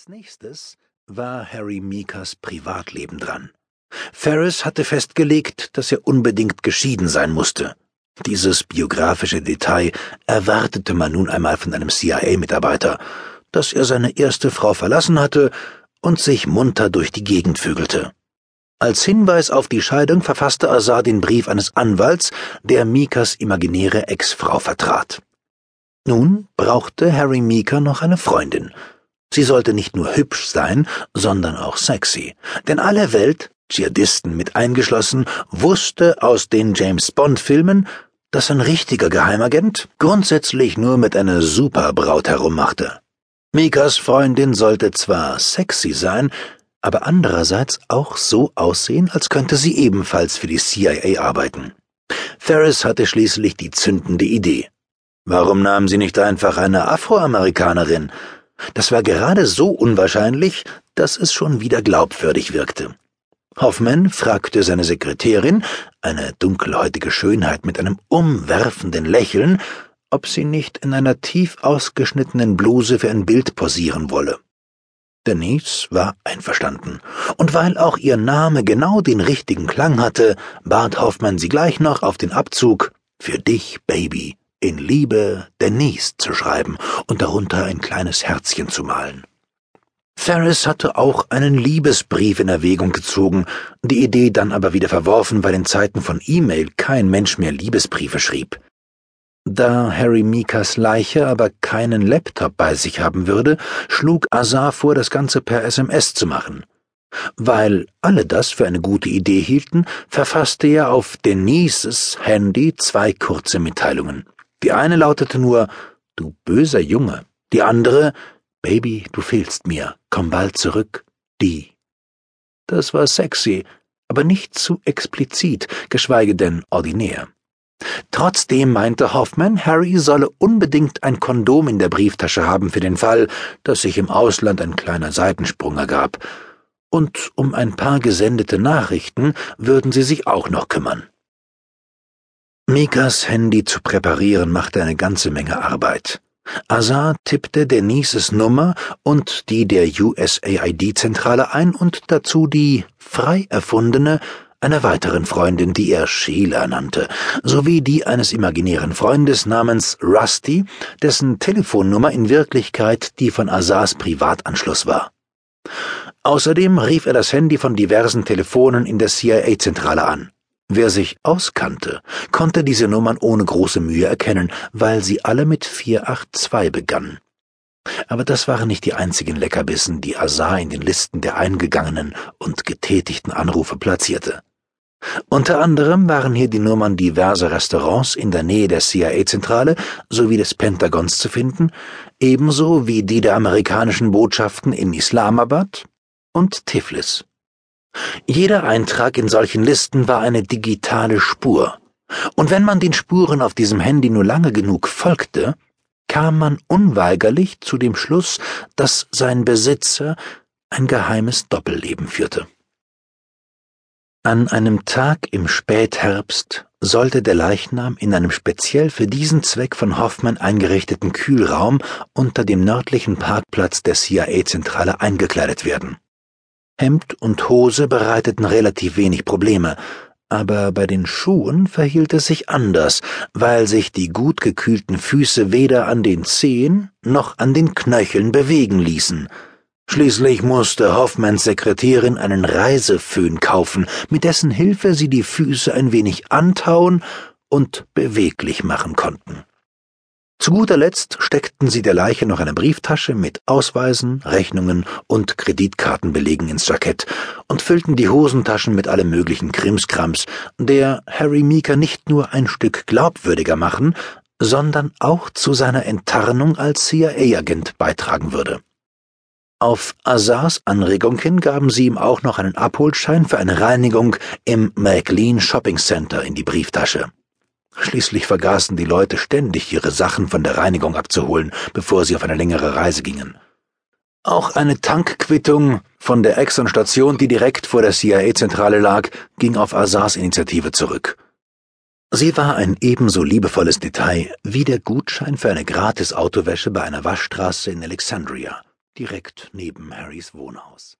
Als nächstes war Harry Meekers Privatleben dran. Ferris hatte festgelegt, dass er unbedingt geschieden sein musste. Dieses biografische Detail erwartete man nun einmal von einem CIA-Mitarbeiter, dass er seine erste Frau verlassen hatte und sich munter durch die Gegend vögelte. Als Hinweis auf die Scheidung verfasste Azar den Brief eines Anwalts, der Mikas imaginäre Ex-Frau vertrat. Nun brauchte Harry Mika noch eine Freundin. Sie sollte nicht nur hübsch sein, sondern auch sexy. Denn alle Welt, Dschihadisten mit eingeschlossen, wusste aus den James Bond-Filmen, dass ein richtiger Geheimagent grundsätzlich nur mit einer Superbraut herummachte. Mikas Freundin sollte zwar sexy sein, aber andererseits auch so aussehen, als könnte sie ebenfalls für die CIA arbeiten. Ferris hatte schließlich die zündende Idee. Warum nahmen sie nicht einfach eine Afroamerikanerin? Das war gerade so unwahrscheinlich, dass es schon wieder glaubwürdig wirkte. Hoffman fragte seine Sekretärin, eine dunkelhäutige Schönheit mit einem umwerfenden Lächeln, ob sie nicht in einer tief ausgeschnittenen Bluse für ein Bild posieren wolle. Denise war einverstanden, und weil auch ihr Name genau den richtigen Klang hatte, bat Hoffmann sie gleich noch auf den Abzug Für dich, Baby in Liebe Denise zu schreiben und darunter ein kleines Herzchen zu malen. Ferris hatte auch einen Liebesbrief in Erwägung gezogen, die Idee dann aber wieder verworfen, weil in Zeiten von E-Mail kein Mensch mehr Liebesbriefe schrieb. Da Harry Mikas Leiche aber keinen Laptop bei sich haben würde, schlug Azar vor, das Ganze per SMS zu machen. Weil alle das für eine gute Idee hielten, verfasste er auf Denises Handy zwei kurze Mitteilungen. Die eine lautete nur Du böser Junge, die andere Baby, du fehlst mir, komm bald zurück, die. Das war sexy, aber nicht zu explizit, geschweige denn ordinär. Trotzdem meinte Hoffman, Harry solle unbedingt ein Kondom in der Brieftasche haben für den Fall, dass sich im Ausland ein kleiner Seitensprung ergab. Und um ein paar gesendete Nachrichten würden sie sich auch noch kümmern. Mikas Handy zu präparieren machte eine ganze Menge Arbeit. Azar tippte Denises Nummer und die der USAID-Zentrale ein und dazu die frei erfundene einer weiteren Freundin, die er Sheila nannte, sowie die eines imaginären Freundes namens Rusty, dessen Telefonnummer in Wirklichkeit die von Azars Privatanschluss war. Außerdem rief er das Handy von diversen Telefonen in der CIA-Zentrale an. Wer sich auskannte, konnte diese Nummern ohne große Mühe erkennen, weil sie alle mit 482 begannen. Aber das waren nicht die einzigen Leckerbissen, die Azar in den Listen der eingegangenen und getätigten Anrufe platzierte. Unter anderem waren hier die Nummern diverser Restaurants in der Nähe der CIA-Zentrale sowie des Pentagons zu finden, ebenso wie die der amerikanischen Botschaften in Islamabad und Tiflis. Jeder Eintrag in solchen Listen war eine digitale Spur, und wenn man den Spuren auf diesem Handy nur lange genug folgte, kam man unweigerlich zu dem Schluss, dass sein Besitzer ein geheimes Doppelleben führte. An einem Tag im Spätherbst sollte der Leichnam in einem speziell für diesen Zweck von Hoffmann eingerichteten Kühlraum unter dem nördlichen Parkplatz der CIA-Zentrale eingekleidet werden. Hemd und Hose bereiteten relativ wenig Probleme, aber bei den Schuhen verhielt es sich anders, weil sich die gut gekühlten Füße weder an den Zehen noch an den Knöcheln bewegen ließen. Schließlich musste Hoffmanns Sekretärin einen Reiseföhn kaufen, mit dessen Hilfe sie die Füße ein wenig antauen und beweglich machen konnten. Zu guter Letzt steckten sie der Leiche noch eine Brieftasche mit Ausweisen, Rechnungen und Kreditkartenbelegen ins Jackett und füllten die Hosentaschen mit allem möglichen Krimskrams, der Harry Meeker nicht nur ein Stück glaubwürdiger machen, sondern auch zu seiner Enttarnung als CIA-Agent beitragen würde. Auf Azars Anregung hin gaben sie ihm auch noch einen Abholschein für eine Reinigung im McLean Shopping Center in die Brieftasche. Schließlich vergaßen die Leute ständig, ihre Sachen von der Reinigung abzuholen, bevor sie auf eine längere Reise gingen. Auch eine Tankquittung von der Exxon-Station, die direkt vor der CIA-Zentrale lag, ging auf Azars Initiative zurück. Sie war ein ebenso liebevolles Detail wie der Gutschein für eine gratis Autowäsche bei einer Waschstraße in Alexandria, direkt neben Harrys Wohnhaus.